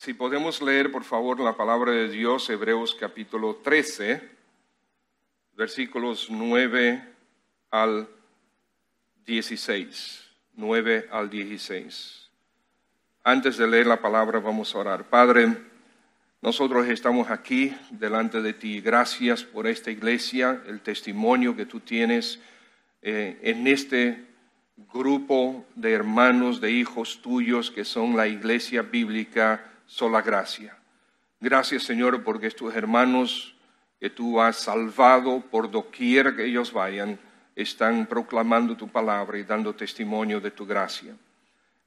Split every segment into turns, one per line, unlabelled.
Si podemos leer, por favor, la palabra de Dios, Hebreos capítulo 13, versículos 9 al 16. 9 al 16. Antes de leer la palabra, vamos a orar. Padre, nosotros estamos aquí delante de ti. Gracias por esta iglesia, el testimonio que tú tienes eh, en este grupo de hermanos, de hijos tuyos que son la iglesia bíblica sola gracia. Gracias Señor porque estos hermanos que tú has salvado por doquier que ellos vayan, están proclamando tu palabra y dando testimonio de tu gracia.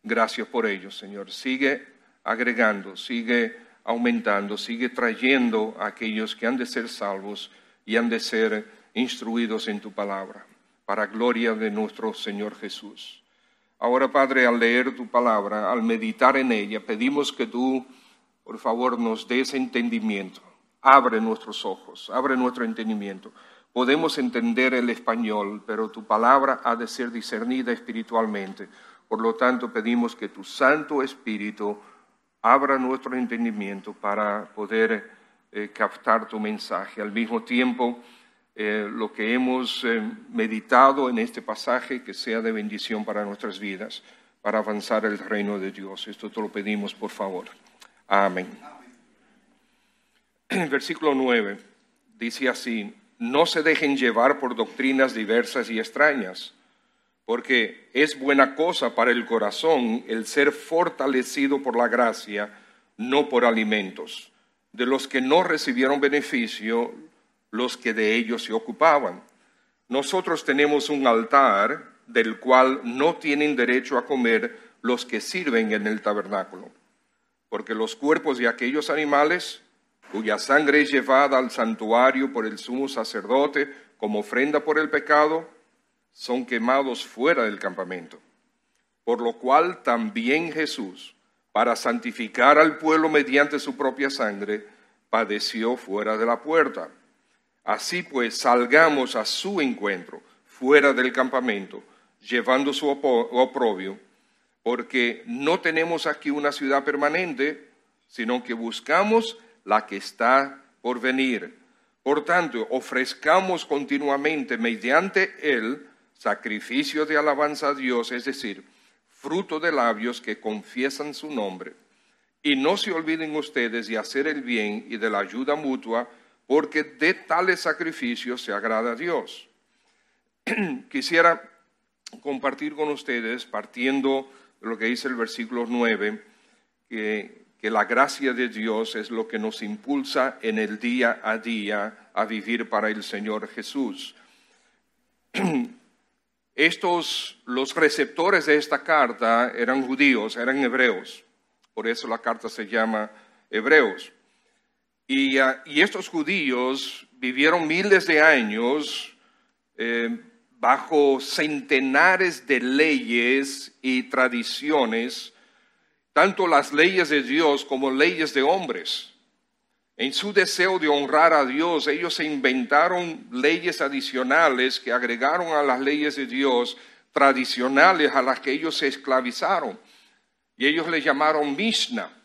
Gracias por ellos, Señor. Sigue agregando, sigue aumentando, sigue trayendo a aquellos que han de ser salvos y han de ser instruidos en tu palabra, para gloria de nuestro Señor Jesús. Ahora, Padre, al leer tu palabra, al meditar en ella, pedimos que tú, por favor, nos des entendimiento. Abre nuestros ojos, abre nuestro entendimiento. Podemos entender el español, pero tu palabra ha de ser discernida espiritualmente. Por lo tanto, pedimos que tu Santo Espíritu abra nuestro entendimiento para poder eh, captar tu mensaje. Al mismo tiempo, eh, lo que hemos eh, meditado en este pasaje, que sea de bendición para nuestras vidas, para avanzar el reino de Dios. Esto te lo pedimos, por favor. Amén. Versículo 9 dice así, no se dejen llevar por doctrinas diversas y extrañas, porque es buena cosa para el corazón el ser fortalecido por la gracia, no por alimentos, de los que no recibieron beneficio los que de ellos se ocupaban. Nosotros tenemos un altar del cual no tienen derecho a comer los que sirven en el tabernáculo, porque los cuerpos de aquellos animales cuya sangre es llevada al santuario por el sumo sacerdote como ofrenda por el pecado, son quemados fuera del campamento. Por lo cual también Jesús, para santificar al pueblo mediante su propia sangre, padeció fuera de la puerta Así pues, salgamos a su encuentro, fuera del campamento, llevando su oprobio, porque no tenemos aquí una ciudad permanente, sino que buscamos la que está por venir. Por tanto, ofrezcamos continuamente mediante él sacrificio de alabanza a Dios, es decir, fruto de labios que confiesan su nombre. Y no se olviden ustedes de hacer el bien y de la ayuda mutua, porque de tales sacrificios se agrada a Dios. Quisiera compartir con ustedes, partiendo de lo que dice el versículo 9, que, que la gracia de Dios es lo que nos impulsa en el día a día a vivir para el Señor Jesús. Estos, los receptores de esta carta eran judíos, eran hebreos. Por eso la carta se llama Hebreos. Ah, y, estos judíos vivieron miles de años eh, bajo centenares de leyes y tradiciones, tanto las leyes de Dios como leyes de hombres. En su deseo de honrar a Dios, ellos se inventaron leyes adicionales que agregaron a las leyes de Dios tradicionales a las que ellos se esclavizaron. Y ellos le llamaron Mishnah.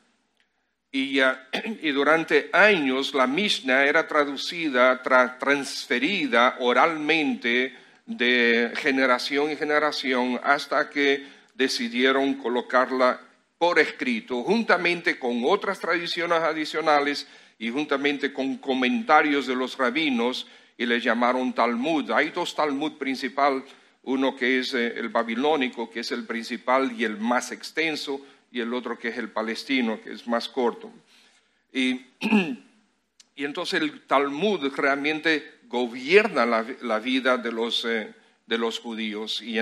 Y, durante años la Mishnah era traducida, transferida oralmente de generación en generación hasta que decidieron colocarla por escrito, juntamente con otras tradiciones adicionales y juntamente con comentarios de los rabinos, y le llamaron Talmud. Hay dos Talmud principal, uno que es eh, el babilónico, que es el principal y el más extenso, y el otro que es el palestino, que es más corto. Y, entonces el Talmud realmente gobierna la, vida de los, eh, de los judíos. Y,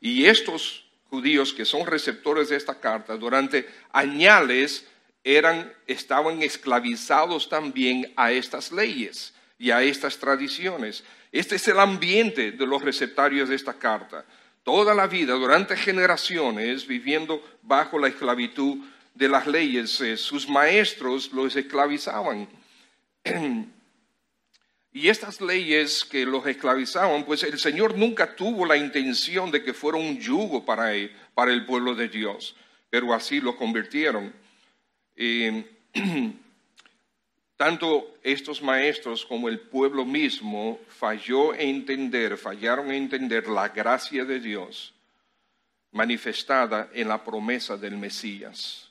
y estos judíos que son receptores de esta carta durante añales eran, estaban esclavizados también a estas leyes y a estas tradiciones. Este es el ambiente de los receptarios de esta carta toda la vida, durante generaciones, viviendo bajo la esclavitud de las leyes. Eh, sus maestros los esclavizaban. Y estas leyes que los esclavizaban, pues el Señor nunca tuvo la intención de que fuera un yugo para, para el pueblo de Dios, pero así lo convirtieron. eh, tanto estos maestros como el pueblo mismo falló en entender, fallaron en entender la gracia de Dios manifestada en la promesa del Mesías.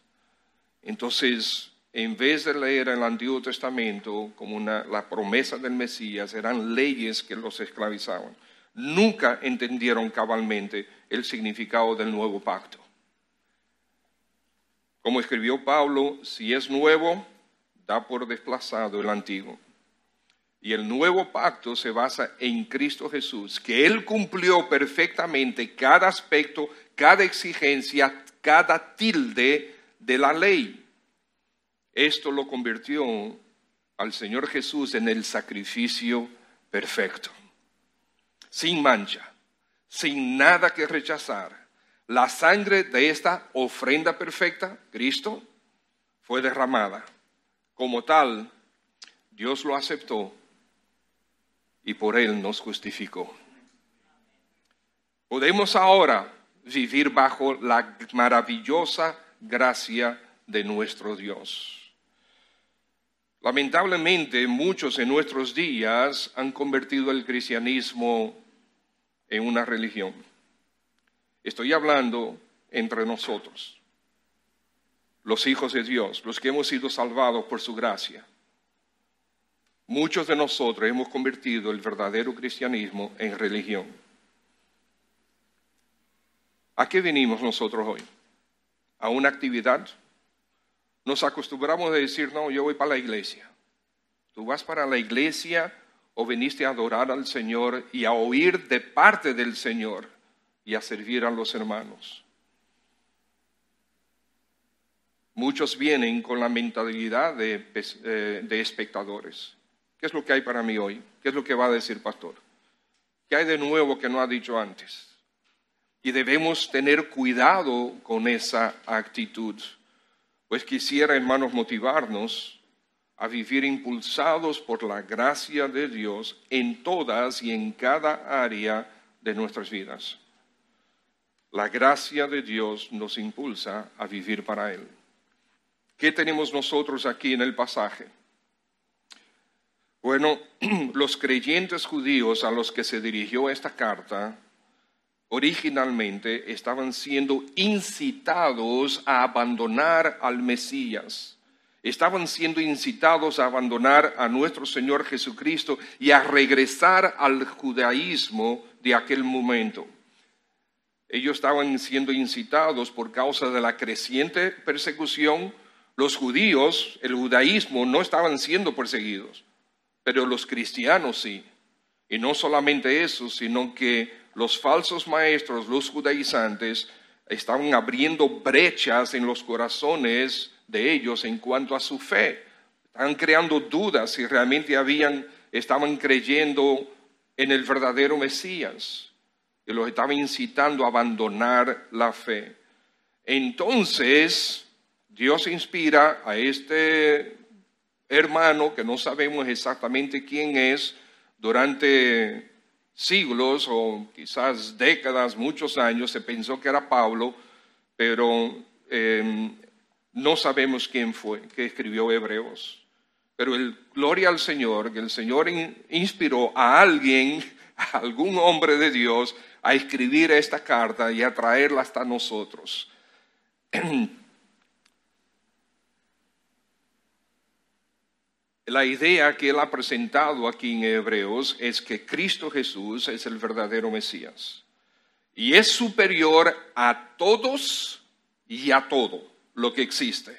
Entonces, en vez de leer el Antiguo Testamento como la promesa del Mesías, eran leyes que los esclavizaban. Nunca entendieron cabalmente el significado del nuevo pacto. Como escribió Pablo, si es nuevo, da por desplazado el antiguo. Y el nuevo pacto se basa en Cristo Jesús, que Él cumplió perfectamente cada aspecto, cada exigencia, cada tilde de la ley. Esto lo convirtió al Señor Jesús en el sacrificio perfecto, sin mancha, sin nada que rechazar. La sangre de esta ofrenda perfecta, Cristo, fue derramada como tal, Dios lo aceptó y por él nos justificó. Podemos ahora vivir bajo la maravillosa gracia de nuestro Dios. Lamentablemente, muchos en nuestros días han convertido el cristianismo en una religión. Estoy hablando entre nosotros los hijos de Dios, los que hemos sido salvados por su gracia. Muchos de nosotros hemos convertido el verdadero cristianismo en religión. ¿A qué venimos nosotros hoy? ¿A una actividad? Nos acostumbramos a decir, no, yo voy para la iglesia. ¿Tú vas para la iglesia o viniste a adorar al Señor y a oír de parte del Señor y a servir a los hermanos? Muchos vienen con la mentalidad de, eh, de, espectadores. ¿Qué es lo que hay para mí hoy? ¿Qué es lo que va a decir pastor? ¿Qué hay de nuevo que no ha dicho antes? Y debemos tener cuidado con esa actitud. Pues quisiera, hermanos, motivarnos a vivir impulsados por la gracia de Dios en todas y en cada área de nuestras vidas. La gracia de Dios nos impulsa a vivir para Él. ¿Qué tenemos nosotros aquí en el pasaje? Bueno, los creyentes judíos a los que se dirigió esta carta originalmente estaban siendo incitados a abandonar al Mesías. Estaban siendo incitados a abandonar a nuestro Señor Jesucristo y a regresar al judaísmo de aquel momento. Ellos estaban siendo incitados por causa de la creciente persecución los judíos, el judaísmo, no estaban siendo perseguidos, pero los cristianos sí. Y no solamente eso, sino que los falsos maestros, los judaizantes, estaban abriendo brechas en los corazones de ellos en cuanto a su fe. Estaban creando dudas si realmente habían, estaban creyendo en el verdadero Mesías. Y los estaban incitando a abandonar la fe. Entonces, Dios inspira a este hermano que no sabemos exactamente quién es durante siglos o quizás décadas, muchos años, se pensó que era Pablo, pero em, no sabemos quién fue que escribió Hebreos. Pero el, gloria al Señor, que el Señor inspiró a alguien, a algún hombre de Dios, a escribir esta carta y a traerla hasta nosotros. La idea que él ha presentado aquí en Hebreos es que Cristo Jesús es el verdadero Mesías y es superior a todos y a todo lo que existe.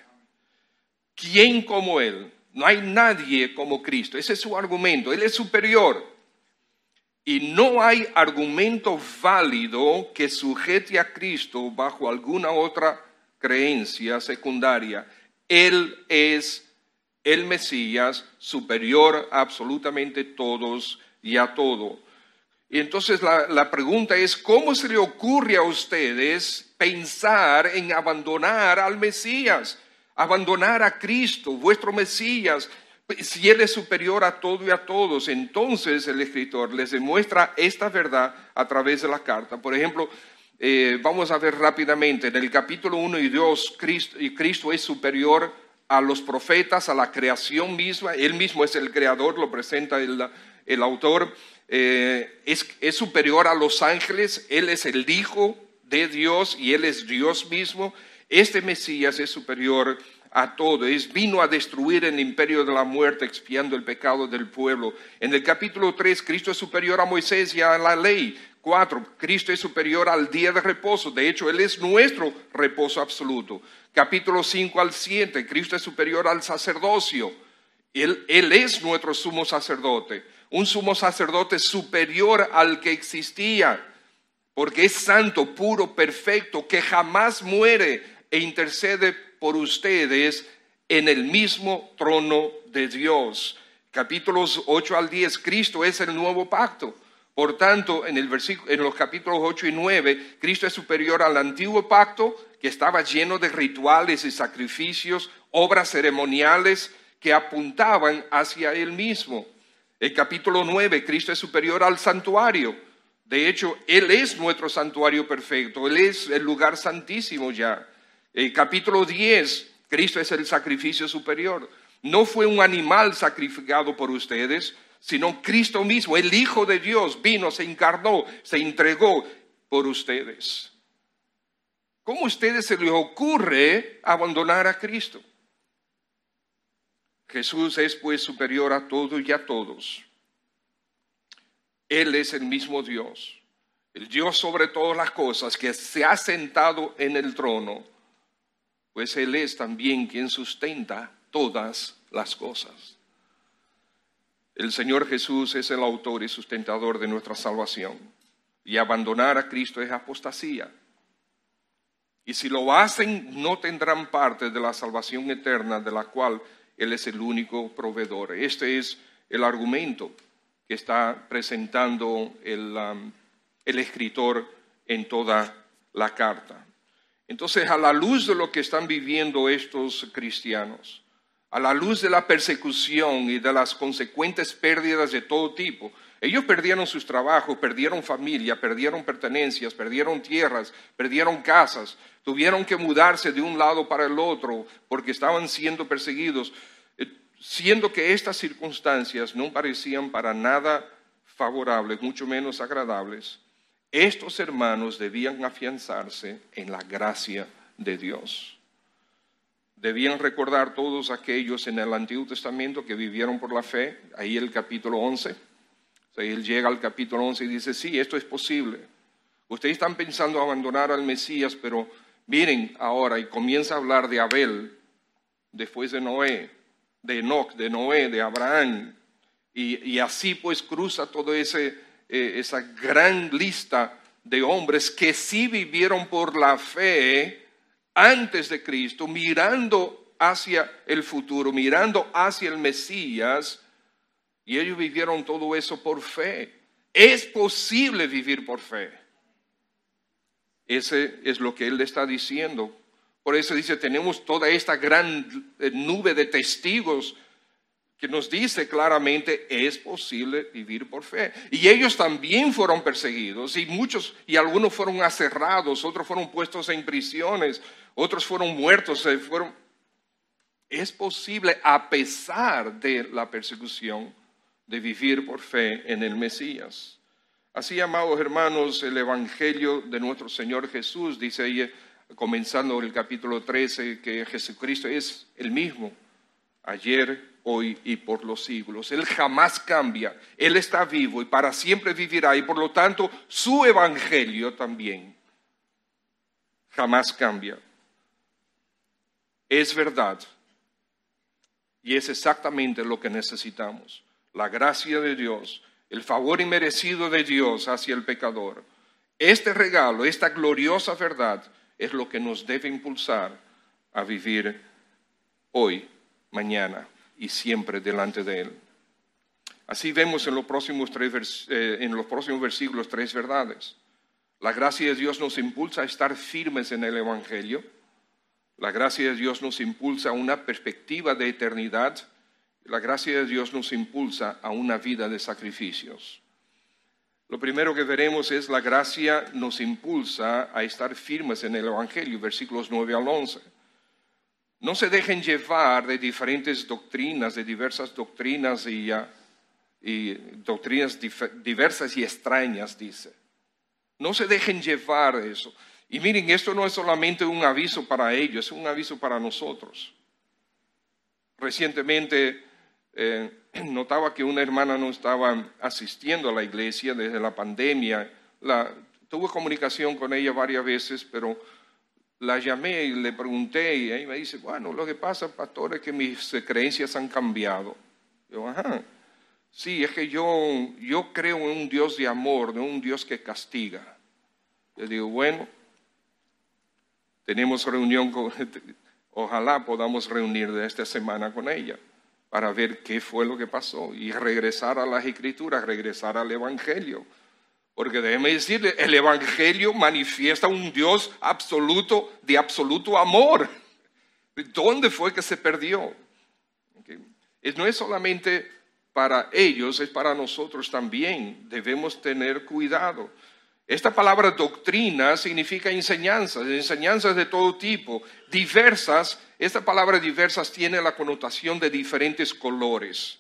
¿Quién como Él? No hay nadie como Cristo. Ese es su argumento. Él es superior. Y no hay argumento válido que sujete a Cristo bajo alguna otra creencia secundaria. Él es el Mesías superior a absolutamente todos y a todo. Y entonces la, la, pregunta es, ¿cómo se le ocurre a ustedes pensar en abandonar al Mesías, abandonar a Cristo, vuestro Mesías? Si Él es superior a todo y a todos, entonces el escritor les demuestra esta verdad a través de la carta. Por ejemplo, eh, vamos a ver rápidamente, en el capítulo 1 y 2, Cristo, y Cristo es superior a los profetas, a la creación misma. Él mismo es el creador, lo presenta el, autor. Eh, es, es superior a los ángeles, Él es el Hijo de Dios y Él es Dios mismo. Este Mesías es superior a todo, es vino a destruir el imperio de la muerte, expiando el pecado del pueblo. En el capítulo 3, Cristo es superior a Moisés y a la ley. 4, Cristo es superior al día de reposo. De hecho, Él es nuestro reposo absoluto. Capítulo 5 al 7, Cristo es superior al sacerdocio. Él, es nuestro sumo sacerdote. Un sumo sacerdote superior al que existía, porque es santo, puro, perfecto, que jamás muere e intercede por ustedes en el mismo trono de Dios. Capítulos 8 al 10, Cristo es el nuevo pacto. Por tanto, en, el los capítulos 8 y 9, Cristo es superior al antiguo pacto que estaba lleno de rituales y sacrificios, obras ceremoniales que apuntaban hacia Él mismo. El capítulo 9, Cristo es superior al santuario. De hecho, Él es nuestro santuario perfecto, Él es el lugar santísimo ya. El capítulo 10, Cristo es el sacrificio superior. No fue un animal sacrificado por ustedes, sino Cristo mismo, el Hijo de Dios, vino, se encarnó, se entregó por ustedes. ¿Cómo a ustedes se les ocurre abandonar a Cristo? Jesús es pues superior a todo y a todos. Él es el mismo Dios, el Dios sobre todas las cosas que se ha sentado en el trono, pues Él es también quien sustenta todas las cosas. El Señor Jesús es el autor y sustentador de nuestra salvación. Y abandonar a Cristo es apostasía. Y si lo hacen, no tendrán parte de la salvación eterna de la cual Él es el único proveedor. Este es el argumento que está presentando el, um, el escritor en toda la carta. Entonces, a la luz de lo que están viviendo estos cristianos, a la luz de la persecución y de las consecuentes pérdidas de todo tipo. Ellos perdieron sus trabajos, perdieron familia, perdieron pertenencias, perdieron tierras, perdieron casas, tuvieron que mudarse de un lado para el otro porque estaban siendo perseguidos, eh, siendo que estas circunstancias no parecían para nada favorables, mucho menos agradables. Estos hermanos debían afianzarse en la gracia de Dios. Debían recordar todos aquellos en el Antiguo Testamento que vivieron por la fe, ahí el capítulo 11. él llega al capítulo 11 y dice, sí, esto es posible. Ustedes están pensando abandonar al Mesías, pero miren ahora y comienza a hablar de Abel, después de Noé, de Enoch, de Noé, de Abraham. Y, así pues cruza toda eh, esa gran lista de hombres que sí vivieron por la fe antes de Cristo, mirando hacia el futuro, mirando hacia el Mesías, y ellos vivieron todo eso por fe. Es posible vivir por fe. Ese es lo que él le está diciendo. Por eso dice, tenemos toda esta gran eh, nube de testigos que nos dice claramente es posible vivir por fe. Y ellos también fueron perseguidos y muchos y algunos fueron aserrados, otros fueron puestos en prisiones, otros fueron muertos, fueron es posible a pesar de la persecución de vivir por fe en el Mesías. Así, amados hermanos, el evangelio de nuestro Señor Jesús dice ahí comenzando el capítulo 13 que Jesucristo es el mismo ayer, hoy y por los siglos. Él jamás cambia, Él está vivo y para siempre vivirá y por lo tanto su evangelio también jamás cambia. Es verdad y es exactamente lo que necesitamos. La gracia de Dios, el favor inmerecido de Dios hacia el pecador. Este regalo, esta gloriosa verdad es lo que nos debe impulsar a vivir hoy, mañana y siempre delante de Él. Así vemos en los próximos, tres, eh, en los próximos versículos tres verdades. La gracia de Dios nos impulsa a estar firmes en el Evangelio. La gracia de Dios nos impulsa a una perspectiva de eternidad. La gracia de Dios nos impulsa a una vida de sacrificios. Lo primero que veremos es la gracia nos impulsa a estar firmes en el Evangelio, versículos 9 al 11 no se dejen llevar de diferentes doctrinas, de diversas doctrinas y, doctrinas diversas y extrañas, dice. No se dejen llevar de eso. Y miren, esto no es solamente un aviso para ellos, es un aviso para nosotros. Recientemente eh, notaba que una hermana no estaba asistiendo a la iglesia desde la pandemia. Tuve comunicación con ella varias veces, pero la llamé y le pregunté y ella me dice, bueno, lo que pasa, pastor, es que mis creencias han cambiado. Yo, ajá. Sí, es que yo, yo creo en un Dios de amor, no un Dios que castiga. Le digo, bueno, tenemos reunión con, ojalá podamos reunir de esta semana con ella para ver qué fue lo que pasó y regresar a las escrituras, regresar al Evangelio. Porque déjeme decirle, el Evangelio manifiesta un Dios absoluto, de absoluto amor. ¿Dónde fue que se perdió? No es solamente para ellos, es para nosotros también. Debemos tener cuidado. Esta palabra doctrina significa enseñanzas, enseñanzas de todo tipo, diversas. Esta palabra diversas tiene la connotación de diferentes colores.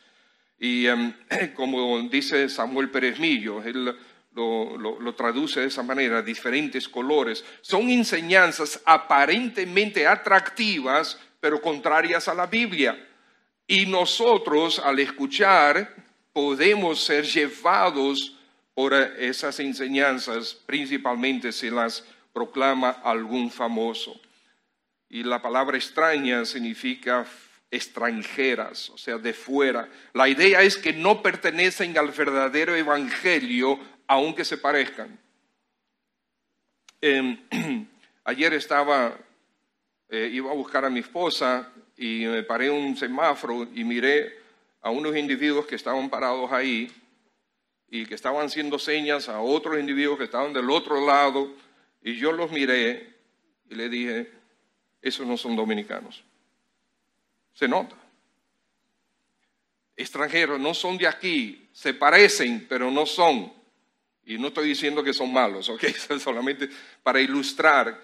Y em, como dice Samuel Pérez Millo, él lo, traduce de esa manera, diferentes colores. Son enseñanzas aparentemente atractivas, pero contrarias a la Biblia. Y nosotros al escuchar podemos ser llevados por esas enseñanzas, principalmente si las proclama algún famoso. Y la palabra extraña significa extranjeras, o sea, de fuera. La idea es que no pertenecen al verdadero evangelio aunque se parezcan. Em, ayer estaba, eh, iba a buscar a mi esposa y me paré un semáforo y miré a unos individuos que estaban parados ahí y que estaban haciendo señas a otros individuos que estaban del otro lado y yo los miré y le dije, esos no son dominicanos. Se nota. Extranjeros, no son de aquí, se parecen, pero no son. Y no estoy diciendo que son malos, ¿ok? Solamente para ilustrar.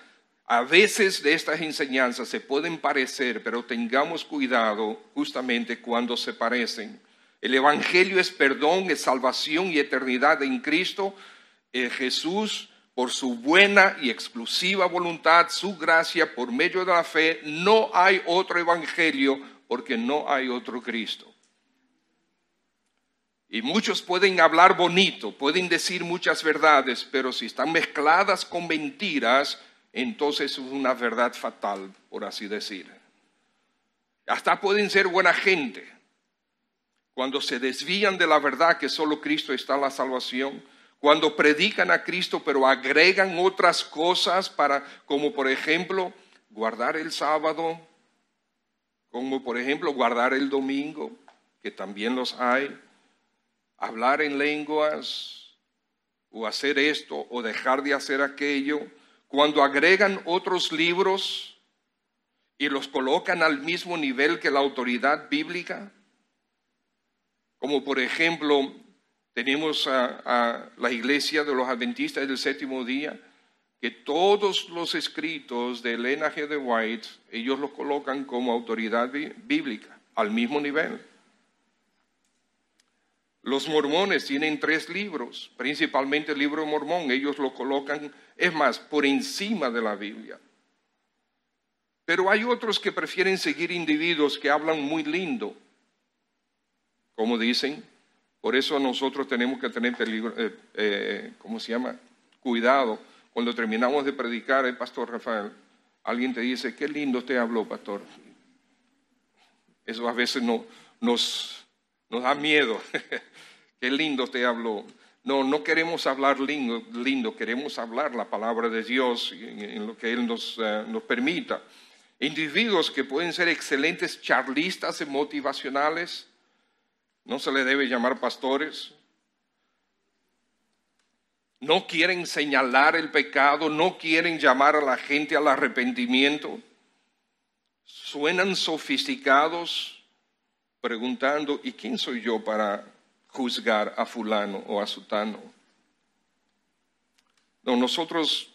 A veces de estas enseñanzas se pueden parecer, pero tengamos cuidado justamente cuando se parecen. El Evangelio es perdón, es salvación y eternidad en Cristo. Eh, Jesús, por su buena y exclusiva voluntad, su gracia, por medio de la fe, no hay otro Evangelio porque no hay otro Cristo. Y muchos pueden hablar bonito, pueden decir muchas verdades, pero si están mezcladas con mentiras, entonces es una verdad fatal, por así decir. Hasta pueden ser buena gente. Cuando se desvían de la verdad que solo Cristo está la salvación, cuando predican a Cristo pero agregan otras cosas para, como por ejemplo, guardar el sábado, como por ejemplo guardar el domingo, que también los hay hablar en lenguas o hacer esto o dejar de hacer aquello, cuando agregan otros libros y los colocan al mismo nivel que la autoridad bíblica, como por ejemplo tenemos a, la iglesia de los adventistas del séptimo día, que todos los escritos de Elena G. de White, ellos los colocan como autoridad bíblica, al mismo nivel. Los mormones tienen tres libros, principalmente el libro mormón, ellos lo colocan, es más, por encima de la Biblia. Pero hay otros que prefieren seguir individuos que hablan muy lindo, como dicen. Por eso nosotros tenemos que tener peligro, eh, eh, ¿cómo se llama? Cuidado. Cuando terminamos de predicar, el pastor Rafael, alguien te dice, qué lindo te habló, pastor. Eso a veces no, nos, da miedo. Qué lindo te habló. No, no queremos hablar lindo, queremos hablar la palabra de Dios en, lo que Él nos, eh, nos permita. Individuos que pueden ser excelentes charlistas y motivacionales, no se le debe llamar pastores. No quieren señalar el pecado, no quieren llamar a la gente al arrepentimiento. Suenan sofisticados preguntando, ¿y quién soy yo para juzgar a fulano o a sutano. No, nosotros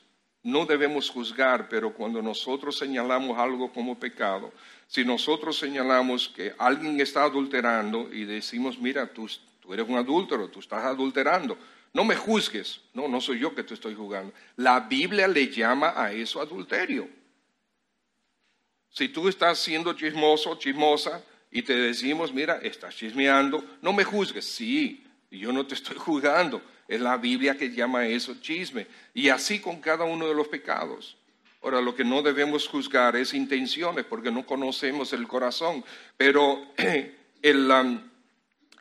no debemos juzgar, pero cuando nosotros señalamos algo como pecado, si nosotros señalamos que alguien está adulterando y decimos, mira, tú, eres un adúltero, tú estás adulterando, no me juzgues, no, no soy yo que te estoy juzgando. La Biblia le llama a eso adulterio. Si tú estás siendo chismoso, chismosa, y te decimos, mira, estás chismeando, no me juzgues, sí, yo no te estoy juzgando, es la Biblia que llama eso chisme. Y así con cada uno de los pecados. Ahora, lo que no debemos juzgar es intenciones, porque no conocemos el corazón. Pero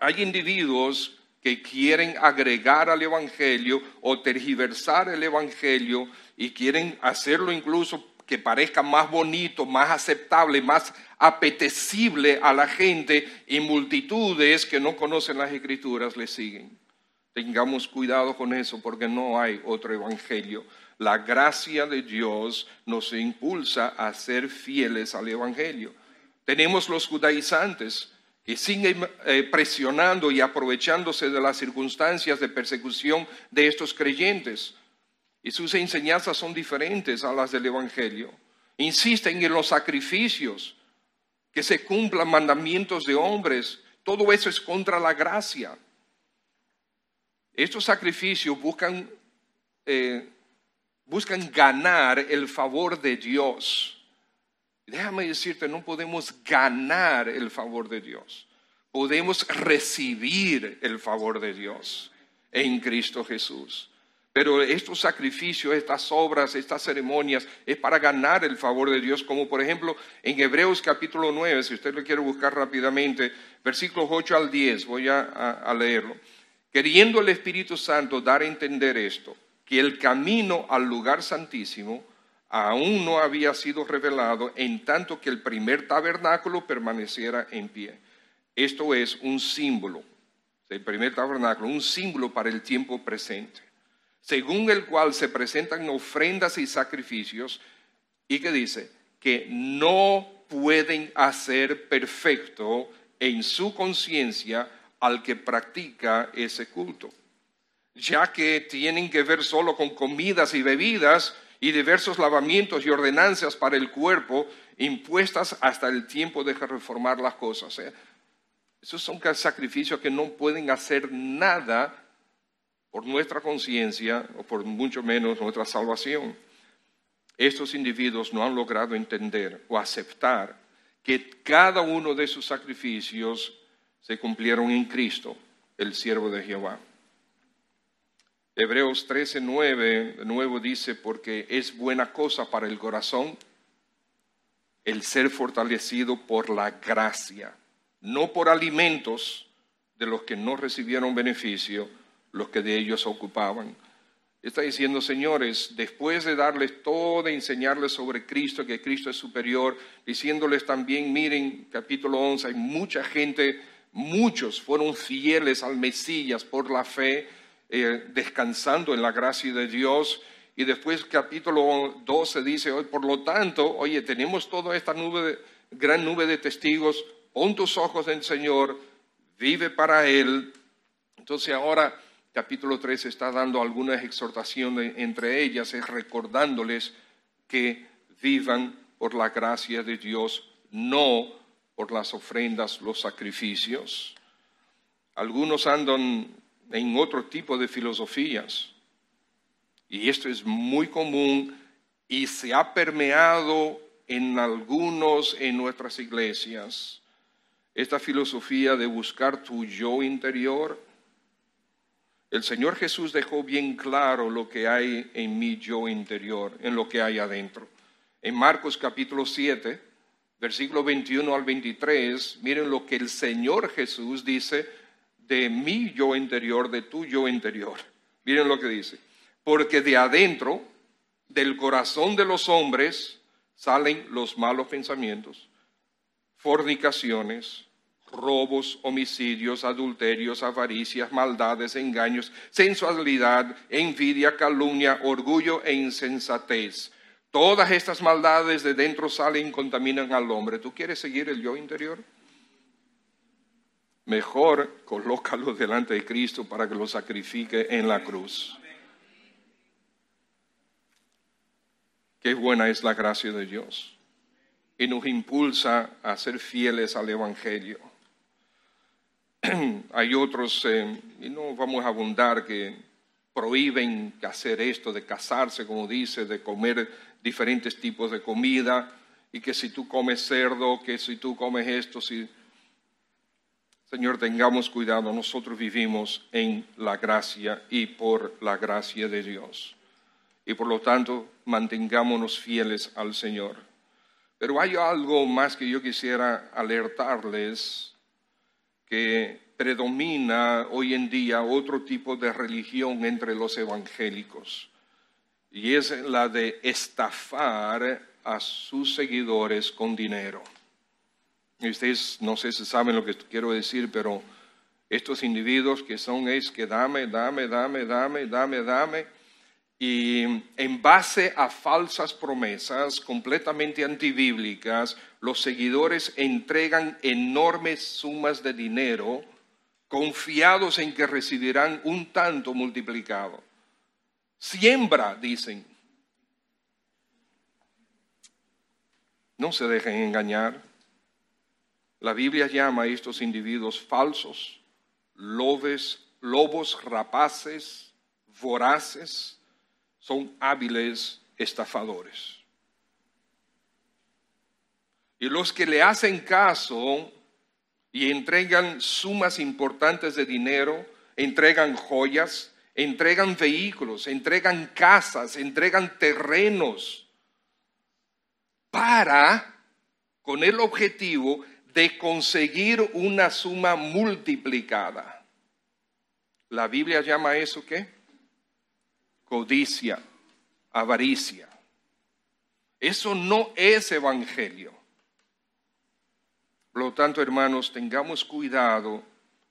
hay individuos que quieren agregar al Evangelio o tergiversar el Evangelio y quieren hacerlo incluso que parezca más bonito, más aceptable, más apetecible a la gente y multitudes que no conocen las escrituras le siguen. Tengamos cuidado con eso porque no hay otro evangelio. La gracia de Dios nos impulsa a ser fieles al evangelio. Tenemos los judaizantes que siguen eh, presionando y aprovechándose de las circunstancias de persecución de estos creyentes. Y sus enseñanzas son diferentes a las del evangelio. Insisten en los sacrificios, que se cumplan mandamientos de hombres. Todo eso es contra la gracia. Estos sacrificios buscan, eh, buscan ganar el favor de Dios. Déjame decirte, no podemos ganar el favor de Dios. Podemos recibir el favor de Dios en Cristo Jesús. Pero estos sacrificios, estas obras, estas ceremonias, es para ganar el favor de Dios, como por ejemplo en Hebreos capítulo 9, si usted lo quiere buscar rápidamente, versículos 8 al 10, voy a leerlo queriendo el Espíritu Santo dar a entender esto, que el camino al lugar santísimo aún no había sido revelado en tanto que el primer tabernáculo permaneciera en pie. Esto es un símbolo, el primer tabernáculo, un símbolo para el tiempo presente, según el cual se presentan ofrendas y sacrificios, y que dice que no pueden hacer perfecto en su conciencia al que practica ese culto, ya que tienen que ver solo con comidas y bebidas y diversos lavamientos y ordenanzas para el cuerpo impuestas hasta el tiempo de reformar las cosas. ¿eh? Esos son sacrificios que no pueden hacer nada por nuestra conciencia o por mucho menos nuestra salvación. Estos individuos no han logrado entender o aceptar que cada uno de sus sacrificios se cumplieron en Cristo, el siervo de Jehová. Hebreos 13, 9, de nuevo dice, porque es buena cosa para el corazón el ser fortalecido por la gracia, no por alimentos de los que no recibieron beneficio, los que de ellos ocupaban. Está diciendo, señores, después de darles todo, enseñarles sobre Cristo, que Cristo es superior, diciéndoles también, miren, capítulo 11, hay mucha gente Muchos fueron fieles al Mesías por la fe, eh, descansando en la gracia de Dios. Y después capítulo 12 dice, hoy por lo tanto, oye, tenemos toda esta nube, gran nube de testigos, pon tus ojos en el Señor, vive para Él. Entonces ahora capítulo 13 está dando algunas exhortaciones, entre ellas es recordándoles que vivan por la gracia de Dios, no por las ofrendas, los sacrificios. Algunos andan en otro tipo de filosofías. Y esto es muy común y se ha permeado en algunos en nuestras iglesias. Esta filosofía de buscar tu yo interior. El Señor Jesús dejó bien claro lo que hay en mi yo interior, en lo que hay adentro. En Marcos capítulo 7, versículo 21 al 23, miren lo que el Señor Jesús dice de mi yo interior, de tu yo interior. Miren lo que dice. Porque de adentro, del corazón de los hombres, salen los malos pensamientos, fornicaciones, robos, homicidios, adulterios, avaricias, maldades, engaños, sensualidad, envidia, calumnia, orgullo e insensatez Todas estas maldades de dentro salen y contaminan al hombre. ¿Tú quieres seguir el yo interior? Mejor colócalo delante de Cristo para que lo sacrifique en la cruz. qué buena es la gracia de Dios y nos impulsa a ser fieles al Evangelio. Hay otros, eh, y no vamos a abundar, que prohíben hacer esto, de casarse, como dice, de comer diferentes tipos de comida, y que si tú comes cerdo, que si tú comes esto, si... Señor, tengamos cuidado, nosotros vivimos en la gracia y por la gracia de Dios. Y por lo tanto, mantengámonos fieles al Señor. Pero hay algo más que yo quisiera alertarles que predomina hoy en día otro tipo de religión entre los evangélicos y es la de estafar a sus seguidores con dinero. Ustedes no sé si saben lo que quiero decir, pero estos individuos que son es que dame, dame, dame, dame, dame, dame, y en base a falsas promesas completamente antibíblicas, los seguidores entregan enormes sumas de dinero confiados en que recibirán un tanto multiplicado. Siembra, dicen. No se dejen engañar. La Biblia llama a estos individuos falsos, lobes, lobos rapaces, voraces, son hábiles estafadores. Y los que le hacen caso y entregan sumas importantes de dinero, entregan joyas, entregan vehículos, entregan casas, entregan terrenos para, con el objetivo de conseguir una suma multiplicada. La Biblia llama eso qué? codicia, avaricia. Eso no es evangelio. Por lo tanto, hermanos, tengamos cuidado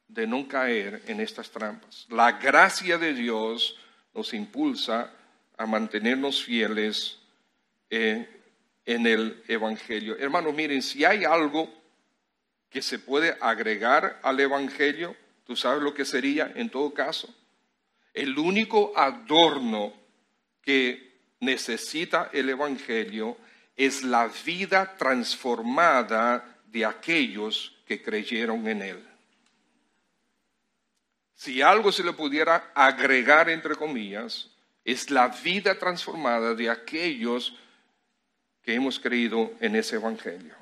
de no caer en estas trampas. La gracia de Dios nos impulsa a mantenernos fieles eh, en el Evangelio. Hermanos, miren, si hay algo que se puede agregar al Evangelio, ¿tú sabes lo que sería en todo caso? El único adorno que necesita el Evangelio es la vida transformada de aquellos que creyeron en Él. Si algo se le pudiera agregar, entre comillas, es la vida transformada de aquellos que hemos creído en ese Evangelio.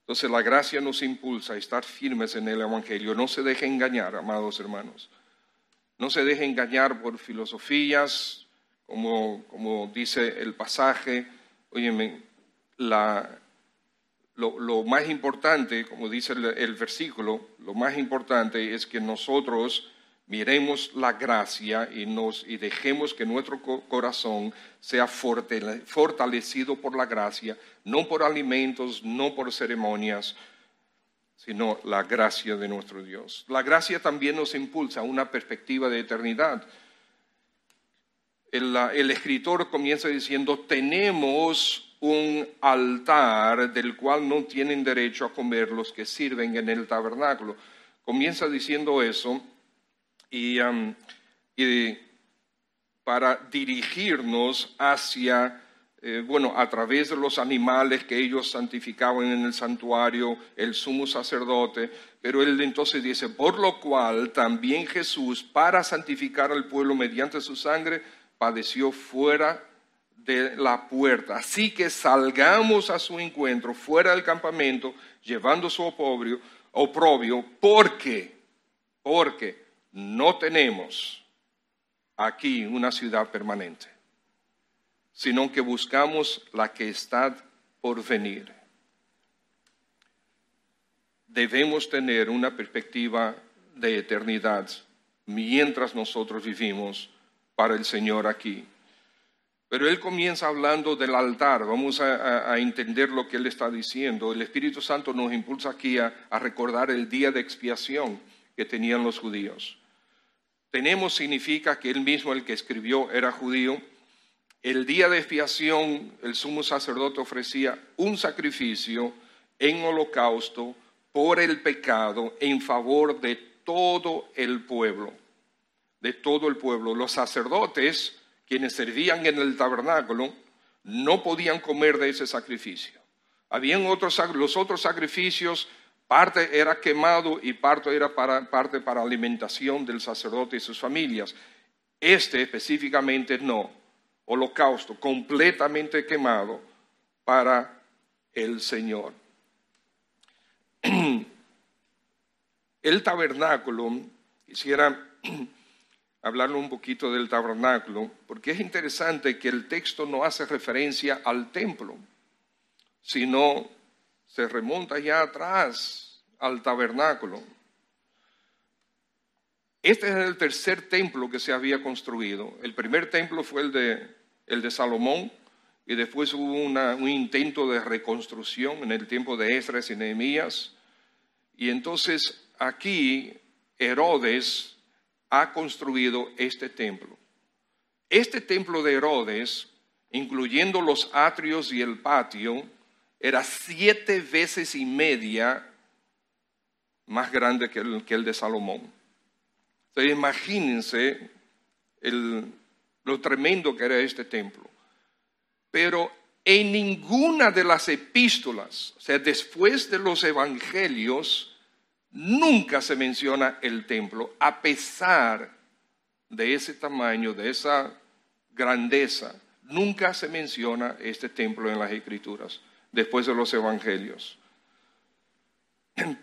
Entonces la gracia nos impulsa a estar firmes en el Evangelio. No se deje engañar, amados hermanos. No se deje engañar por filosofías, como, como dice el pasaje. Óyeme, la, lo, más importante, como dice el, versículo, lo más importante es que nosotros miremos la gracia y, nos, y dejemos que nuestro corazón sea fortalecido por la gracia, no por alimentos, no por ceremonias, sino la gracia de nuestro Dios. La gracia también nos impulsa a una perspectiva de eternidad. El, escritor comienza diciendo, tenemos un altar del cual no tienen derecho a comer los que sirven en el tabernáculo. Comienza diciendo eso y, um, y para dirigirnos hacia eh, bueno, a través de los animales que ellos santificaban en el santuario, el sumo sacerdote, pero él entonces dice, por lo cual también Jesús, para santificar al pueblo mediante su sangre, padeció fuera la puerta. Así que salgamos a su encuentro fuera del campamento, llevando su oprobio, oprobio porque, porque no tenemos aquí una ciudad permanente sino que buscamos la que está por venir. Debemos tener una perspectiva de eternidad mientras nosotros vivimos para el Señor aquí. Pero Él comienza hablando del altar, vamos a, entender lo que Él está diciendo. El Espíritu Santo nos impulsa aquí a recordar el día de expiación que tenían los judíos. Tenemos significa que Él mismo, el que escribió, era judío, el día de expiación el sumo sacerdote ofrecía un sacrificio en holocausto por el pecado en favor de todo el pueblo, de todo el pueblo. Los sacerdotes, quienes servían en el tabernáculo, no podían comer de ese sacrificio. Habían otros, los otros sacrificios, parte era quemado y parte era para, parte para alimentación del sacerdote y sus familias. Este específicamente no, holocausto, completamente quemado para el Señor. El tabernáculo, quisiera hablarle un poquito del tabernáculo, porque es interesante que el texto no hace referencia al templo, sino se remonta ya atrás al tabernáculo. Este es el tercer templo que se había construido. El primer templo fue el de, el de Salomón y después hubo un intento de reconstrucción en el tiempo de Esdras y Nehemías. Y entonces aquí Herodes ha construido este templo. Este templo de Herodes, incluyendo los atrios y el patio, era siete veces y media más grande que el, de Salomón. Entonces imagínense lo tremendo que era este templo. Pero en ninguna de las epístolas, o sea, después de los evangelios, nunca se menciona el templo, a pesar de ese tamaño, de esa grandeza, nunca se menciona este templo en las escrituras, después de los evangelios.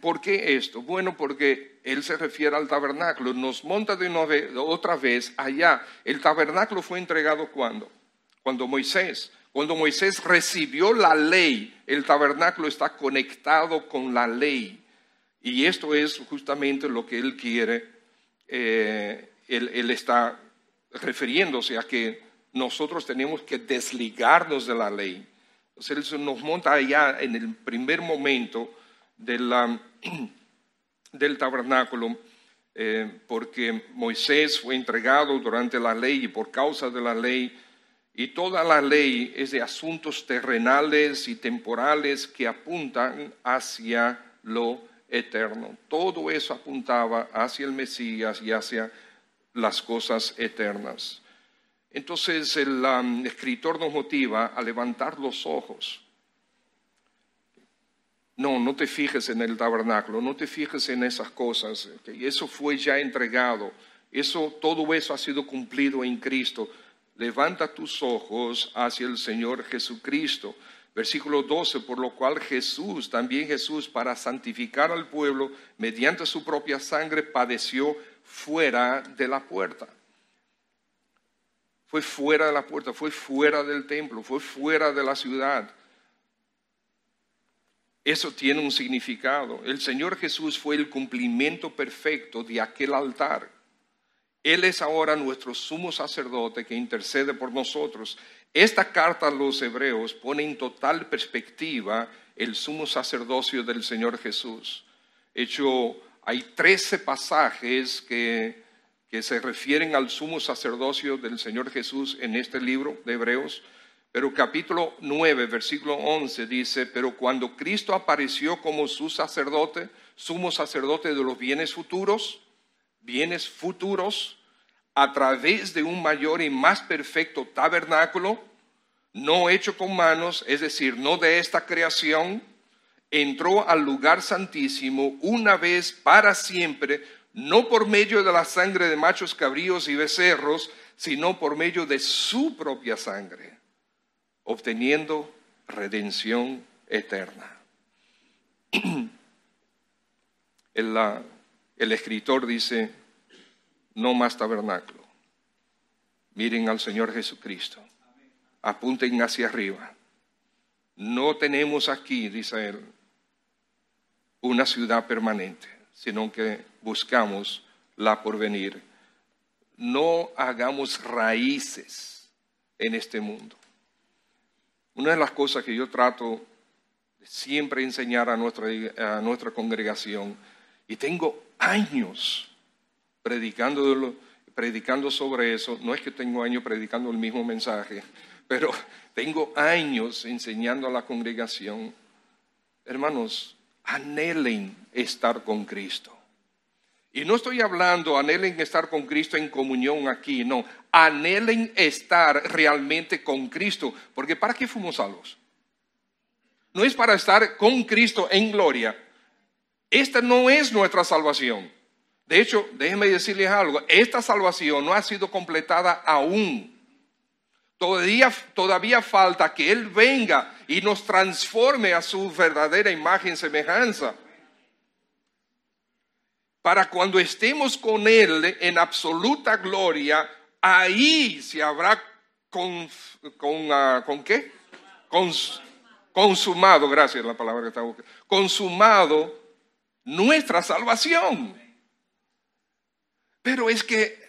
¿Por qué esto? Bueno, porque él se refiere al tabernáculo, nos monta de otra vez allá. El tabernáculo fue entregado cuando? Cuando Moisés. Cuando Moisés recibió la ley, el tabernáculo está conectado con la ley. Y esto es justamente lo que él quiere. Eh, él, está refiriéndose a que nosotros tenemos que desligarnos de la ley. Entonces él nos monta allá en el primer momento del tabernáculo, eh, porque Moisés fue entregado durante la ley y por causa de la ley, y toda la ley es de asuntos terrenales y temporales que apuntan hacia lo eterno. Todo eso apuntaba hacia el Mesías y hacia las cosas eternas. Entonces el escritor nos motiva a levantar los ojos. No, no te fijes en el tabernáculo, no te fijes en esas cosas. Eso fue ya entregado. Eso, todo eso ha sido cumplido en Cristo. Levanta tus ojos hacia el Señor Jesucristo. Versículo 12, por lo cual Jesús, también Jesús, para santificar al pueblo, mediante su propia sangre, padeció fuera de la puerta. Fue fuera de la puerta, fue fuera del templo, fue fuera de la ciudad. Eso tiene un significado. El Señor Jesús fue el cumplimiento perfecto de aquel altar. Él es ahora nuestro sumo sacerdote que intercede por nosotros. Esta carta a los hebreos pone en total perspectiva el sumo sacerdocio del Señor Jesús. Hecho, hay trece pasajes que, que se refieren al sumo sacerdocio del Señor Jesús en este libro de Hebreos. Pero capítulo 9, versículo 11 dice, pero cuando Cristo apareció como su sacerdote, sumo sacerdote de los bienes futuros, bienes futuros, a través de un mayor y más perfecto tabernáculo, no hecho con manos, es decir, no de esta creación, entró al lugar santísimo una vez para siempre, no por medio de la sangre de machos cabríos y becerros, sino por medio de su propia sangre, obteniendo redención eterna. El, el escritor dice, no más tabernáculo. Miren al Señor Jesucristo. Apunten hacia arriba. No tenemos aquí, dice él, una ciudad permanente, sino que buscamos la porvenir. No hagamos raíces en este mundo. Una de las cosas que yo trato de siempre enseñar a nuestra, a nuestra congregación, y tengo años predicando, predicando sobre eso. No es que tengo años predicando el mismo mensaje, pero tengo años enseñando a la congregación. Hermanos, anhelen estar con Cristo. Y no estoy hablando, anhelen estar con Cristo en comunión aquí, no. Anhelen estar realmente con Cristo, porque ¿para qué fuimos salvos? No es para estar con Cristo en gloria. Esta no es nuestra salvación. De hecho, déjenme decirles algo, esta salvación no ha sido completada aún. Todavía, todavía falta que Él venga y nos transforme a su verdadera imagen y semejanza. Para cuando estemos con Él en absoluta gloria, ahí se habrá con, ah, ¿con qué? consumado, gracias la palabra que está consumado nuestra salvación. Pero es que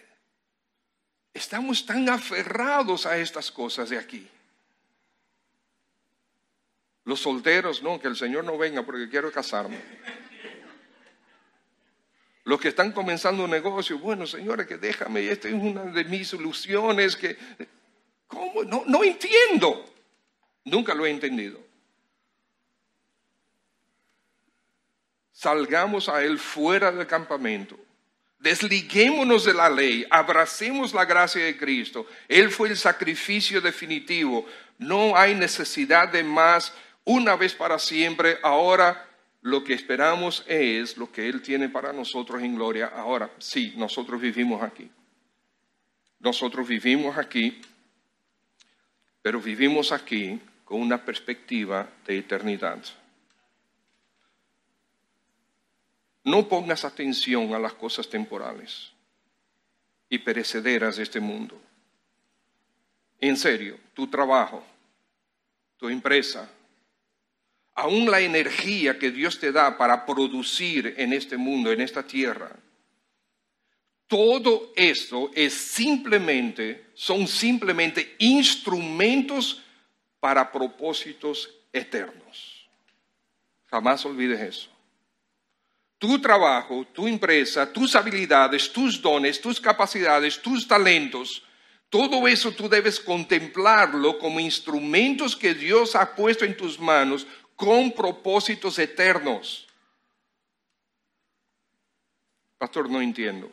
estamos tan aferrados a estas cosas de aquí. Los solteros, no, que el Señor no venga porque quiero casarme. Los que están comenzando un negocio, bueno, señores, que déjame, esta es una de mis ilusiones, que, ¿cómo? No, no entiendo. Nunca lo he entendido. Salgamos a Él fuera del campamento Desliguémonos de la ley, abracemos la gracia de Cristo. Él fue el sacrificio definitivo. No hay necesidad de más una vez para siempre. Ahora lo que esperamos es lo que Él tiene para nosotros en gloria. Ahora, sí, nosotros vivimos aquí. Nosotros vivimos aquí, pero vivimos aquí con una perspectiva de eternidad. No pongas atención a las cosas temporales y perecederas de este mundo. En serio, tu trabajo, tu empresa, aún la energía que Dios te da para producir en este mundo, en esta tierra, todo esto es simplemente, son simplemente instrumentos para propósitos eternos. Jamás olvides eso tu trabajo, tu empresa, tus habilidades, tus dones, tus capacidades, tus talentos, todo eso tú debes contemplarlo como instrumentos que Dios ha puesto en tus manos con propósitos eternos. Pastor, no entiendo.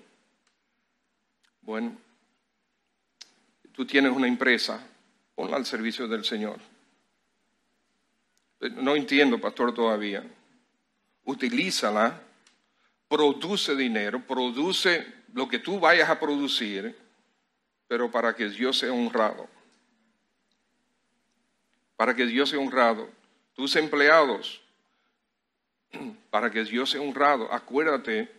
Bueno, tú tienes una empresa, ponla al servicio del Señor. No entiendo, pastor, todavía. Utilízala produce dinero, produce lo que tú vayas a producir, pero para que Dios sea honrado. Para que Dios sea honrado. Tus empleados, para que Dios sea honrado. Acuérdate,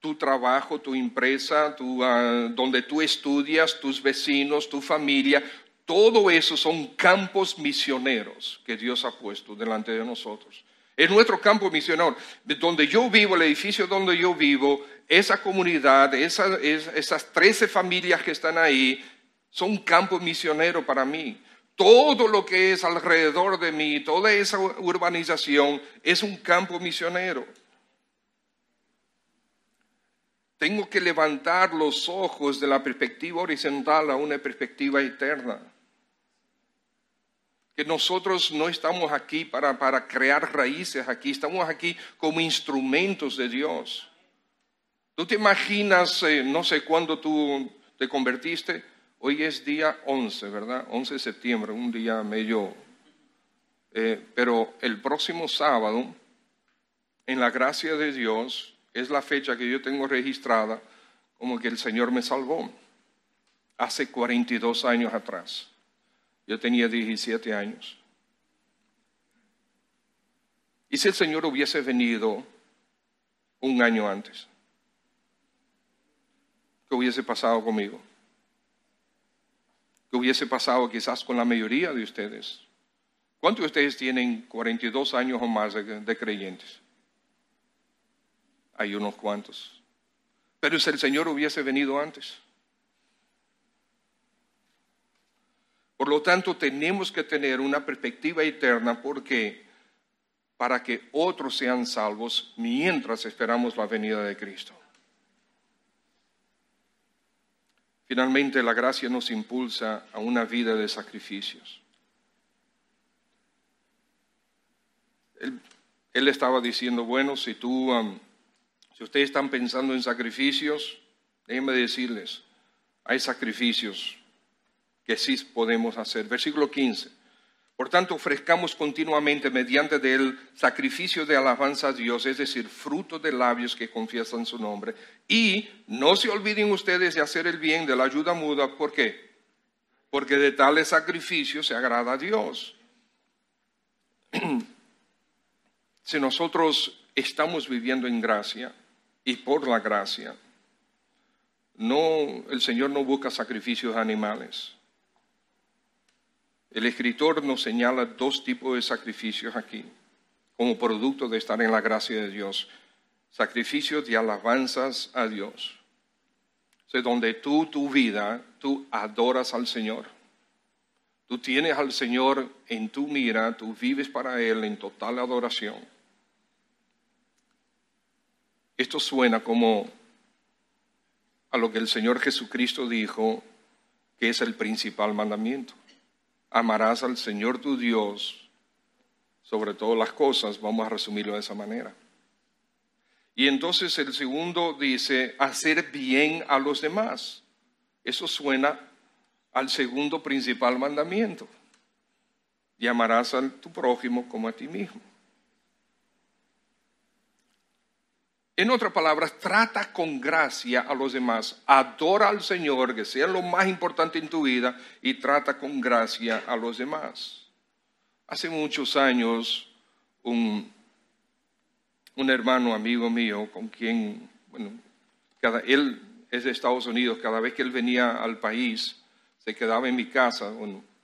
tu trabajo, tu empresa, ah, donde tú estudias, tus vecinos, tu familia, todo eso son campos misioneros que Dios ha puesto delante de nosotros. Es nuestro campo misionero. Donde yo vivo, el edificio donde yo vivo, esa comunidad, esas 13 familias que están ahí, son un campo misionero para mí. Todo lo que es alrededor de mí, toda esa urbanización es un campo misionero. Tengo que levantar los ojos de la perspectiva horizontal a una perspectiva eterna que nosotros no estamos aquí para, para crear raíces aquí, estamos aquí como instrumentos de Dios. Tú te imaginas, eh, no sé cuándo tú te convertiste, hoy es día 11, ¿verdad? 11 de septiembre, un día medio, eh, pero el próximo sábado, en la gracia de Dios, es la fecha que yo tengo registrada como que el Señor me salvó, hace 42 años atrás. Yo tenía 17 años. ¿Y si el Señor hubiese venido un año antes? ¿Qué hubiese pasado conmigo? ¿Qué hubiese pasado quizás con la mayoría de ustedes? ¿Cuántos de ustedes tienen 42 años o más de, creyentes? Hay unos cuantos. Pero si el Señor hubiese venido antes. Por lo tanto, tenemos que tener una perspectiva eterna porque para que otros sean salvos mientras esperamos la venida de Cristo. Finalmente, la gracia nos impulsa a una vida de sacrificios. Él, estaba diciendo, bueno, si tú, Si ustedes están pensando en sacrificios, déjenme decirles, hay sacrificios que sí podemos hacer. Versículo 15. Por tanto, ofrezcamos continuamente mediante de él sacrificio de alabanza a Dios, es decir, fruto de labios que confiesan su nombre. Y no se olviden ustedes de hacer el bien, de la ayuda muda. ¿Por qué? Porque de tales sacrificios se agrada a Dios. si nosotros estamos viviendo en gracia y por la gracia, no, el Señor no busca sacrificios animales. El escritor nos señala dos tipos de sacrificios aquí, como producto de estar en la gracia de Dios. Sacrificios de alabanzas a Dios. O donde tú, tu vida, tú adoras al Señor. Tú tienes al Señor en tu mira, tú vives para Él en total adoración. Esto suena como a lo que el Señor Jesucristo dijo que es el principal mandamiento amarás al Señor tu Dios sobre todas las cosas, vamos a resumirlo de esa manera. Y entonces el segundo dice, hacer bien a los demás. Eso suena al segundo principal mandamiento. Y amarás a tu prójimo como a ti mismo. En otras palabras, trata con gracia a los demás, adora al Señor, que sea lo más importante en tu vida, y trata con gracia a los demás. Hace muchos años, un, un hermano amigo mío, con quien, bueno, cada, él es de Estados Unidos, cada vez que él venía al país, se quedaba en mi casa,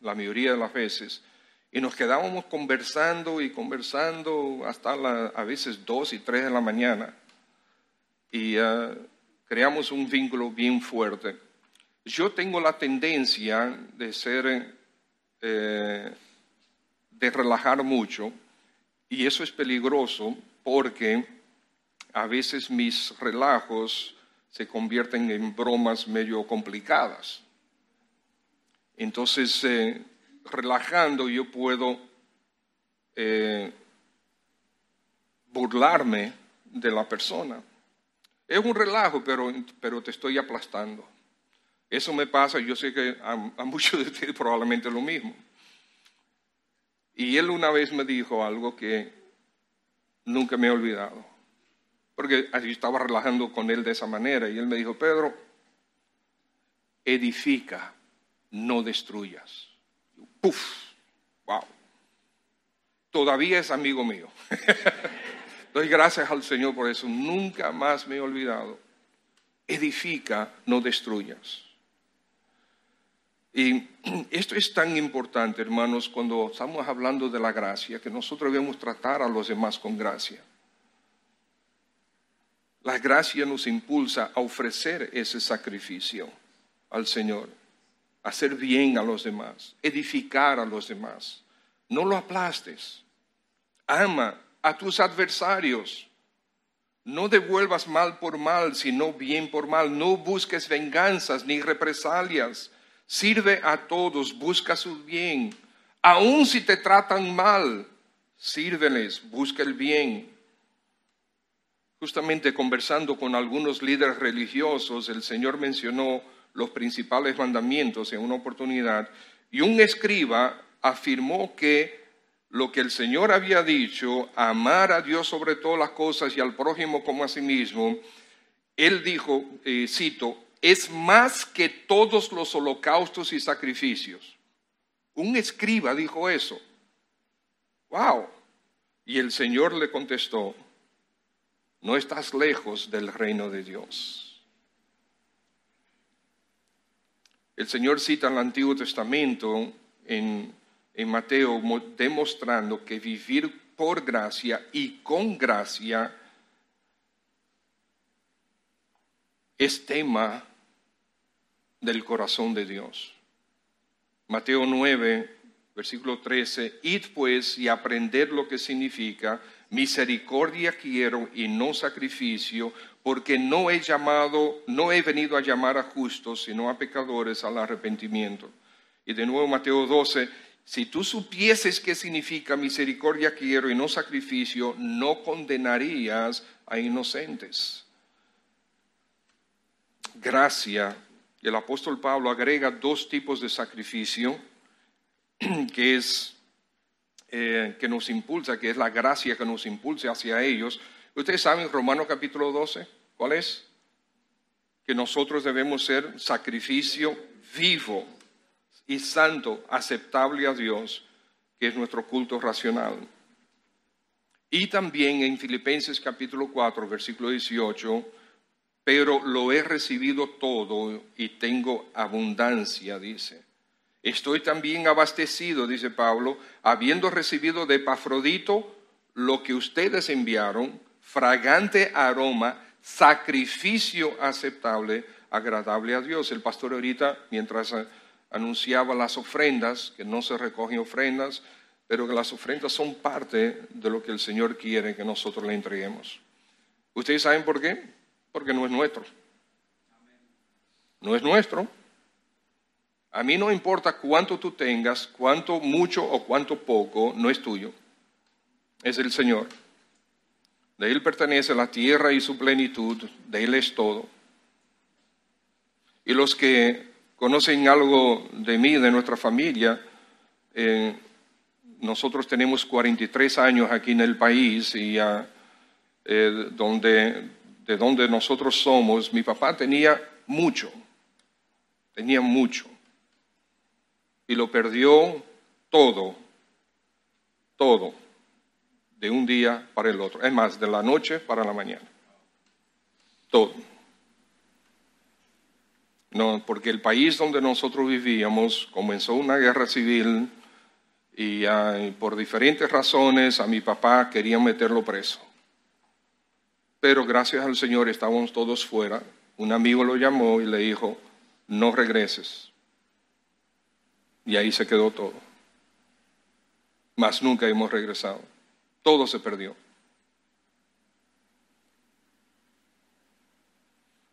la mayoría de las veces, y nos quedábamos conversando y conversando hasta a veces dos y tres de la mañana y uh, creamos un vínculo bien fuerte. Yo tengo la tendencia de ser, eh, de relajar mucho y eso es peligroso porque a veces mis relajos se convierten en bromas medio complicadas. Entonces, eh, relajando yo puedo burlarme de la persona. Es un relajo, pero, pero te estoy aplastando. Eso me pasa, yo sé que a, muchos de ustedes probablemente lo mismo. Y él una vez me dijo algo que nunca me he olvidado. Porque así estaba relajando con él de esa manera. Y él me dijo, Pedro, edifica, no destruyas. Puf, wow. Todavía es amigo mío. Doy gracias al Señor por eso. Nunca más me he olvidado. Edifica, no destruyas. Y esto es tan importante, hermanos, cuando estamos hablando de la gracia, que nosotros debemos tratar a los demás con gracia. La gracia nos impulsa a ofrecer ese sacrificio al Señor, hacer bien a los demás, edificar a los demás. No lo aplastes. Ama a tus adversarios. No devuelvas mal por mal, sino bien por mal. No busques venganzas ni represalias. Sirve a todos, busca su bien. Aun si te tratan mal, sírveles, busca el bien. Justamente conversando con algunos líderes religiosos, el Señor mencionó los principales mandamientos en una oportunidad y un escriba afirmó que lo que el Señor había dicho, amar a Dios sobre todas las cosas y al prójimo como a sí mismo, él dijo, eh, cito, es más que todos los holocaustos y sacrificios. Un escriba dijo eso. ¡Wow! Y el Señor le contestó, no estás lejos del reino de Dios. El Señor cita en el Antiguo Testamento en en Mateo demostrando que vivir por gracia y con gracia es tema del corazón de Dios. Mateo 9, versículo 13, id pues y aprender lo que significa misericordia quiero y no sacrificio, porque no he llamado, no he venido a llamar a justos, sino a pecadores al arrepentimiento. Y de nuevo Mateo 12, si tú supieses qué significa misericordia quiero y no sacrificio, no condenarías a inocentes. Gracia. El apóstol Pablo agrega dos tipos de sacrificio que es eh, que nos impulsa, que es la gracia que nos impulsa hacia ellos. Ustedes saben, Romanos capítulo 12, ¿cuál es? Que nosotros debemos ser sacrificio vivo y santo, aceptable a Dios, que es nuestro culto racional. Y también en Filipenses capítulo 4, versículo 18, pero lo he recibido todo y tengo abundancia, dice. Estoy también abastecido, dice Pablo, habiendo recibido de Epafrodito lo que ustedes enviaron, fragante aroma, sacrificio aceptable, agradable a Dios. El pastor ahorita, mientras anunciaba las ofrendas, que no se recogen ofrendas, pero que las ofrendas son parte de lo que el Señor quiere que nosotros le entreguemos. ¿Ustedes saben por qué? Porque no es nuestro. No es nuestro a mí no importa cuánto tú tengas, cuánto mucho o cuánto poco, no es tuyo. Es el Señor. De Él pertenece la tierra y su plenitud, de Él es todo. Y los que conocen algo de mí, de nuestra familia, eh, nosotros tenemos 43 años aquí en el país y eh, donde, de donde nosotros somos, mi papá tenía mucho, tenía mucho y lo perdió todo, todo, de un día para el otro. Es más, de la noche para la mañana. Todo. No, porque el país donde nosotros vivíamos comenzó una guerra civil y, por diferentes razones a mi papá querían meterlo preso. Pero gracias al Señor estábamos todos fuera. Un amigo lo llamó y le dijo, no regreses. Y ahí se quedó todo. Más nunca hemos regresado. Todo se perdió.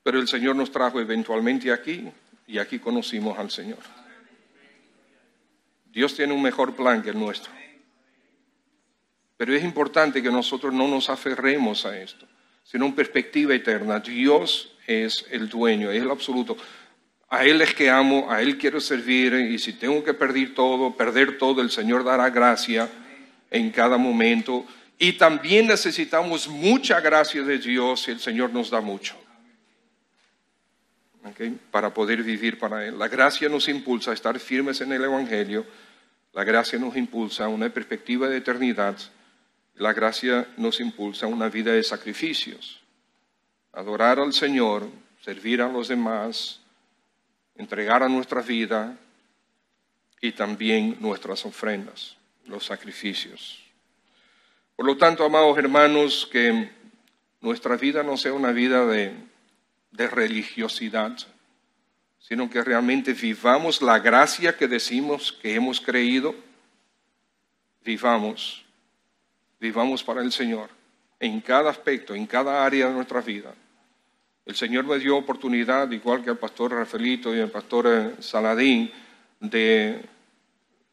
Pero el Señor nos trajo eventualmente aquí y aquí conocimos al Señor. Dios tiene un mejor plan que el nuestro. Pero es importante que nosotros no nos aferremos a esto, sino en perspectiva eterna. Dios es el dueño, es el absoluto. A Él es que amo, a Él quiero servir y si tengo que perder todo, perder todo, el Señor dará gracia en cada momento. Y también necesitamos mucha gracia de Dios y el Señor nos da mucho. Para poder vivir para Él. La gracia nos impulsa a estar firmes en el Evangelio. La gracia nos impulsa a una perspectiva de eternidad. La gracia nos impulsa a una vida de sacrificios. Adorar al Señor, servir a los demás, entregar a nuestra vida y también nuestras ofrendas, los sacrificios. Por lo tanto, amados hermanos, que nuestra vida no sea una vida de, de religiosidad, sino que realmente vivamos la gracia que decimos que hemos creído, vivamos, vivamos para el Señor en cada aspecto, en cada área de nuestra vida. El Señor me dio oportunidad, igual que al pastor Rafaelito y al pastor eh, Saladín, de,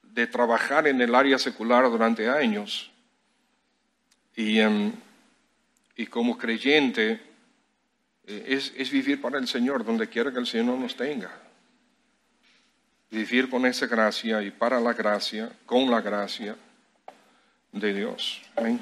de trabajar en el área secular durante años. Y, em, y como creyente, es, es, vivir para el Señor donde quiera que el Señor nos tenga. Vivir con esa gracia y para la gracia, con la gracia de Dios. Amén.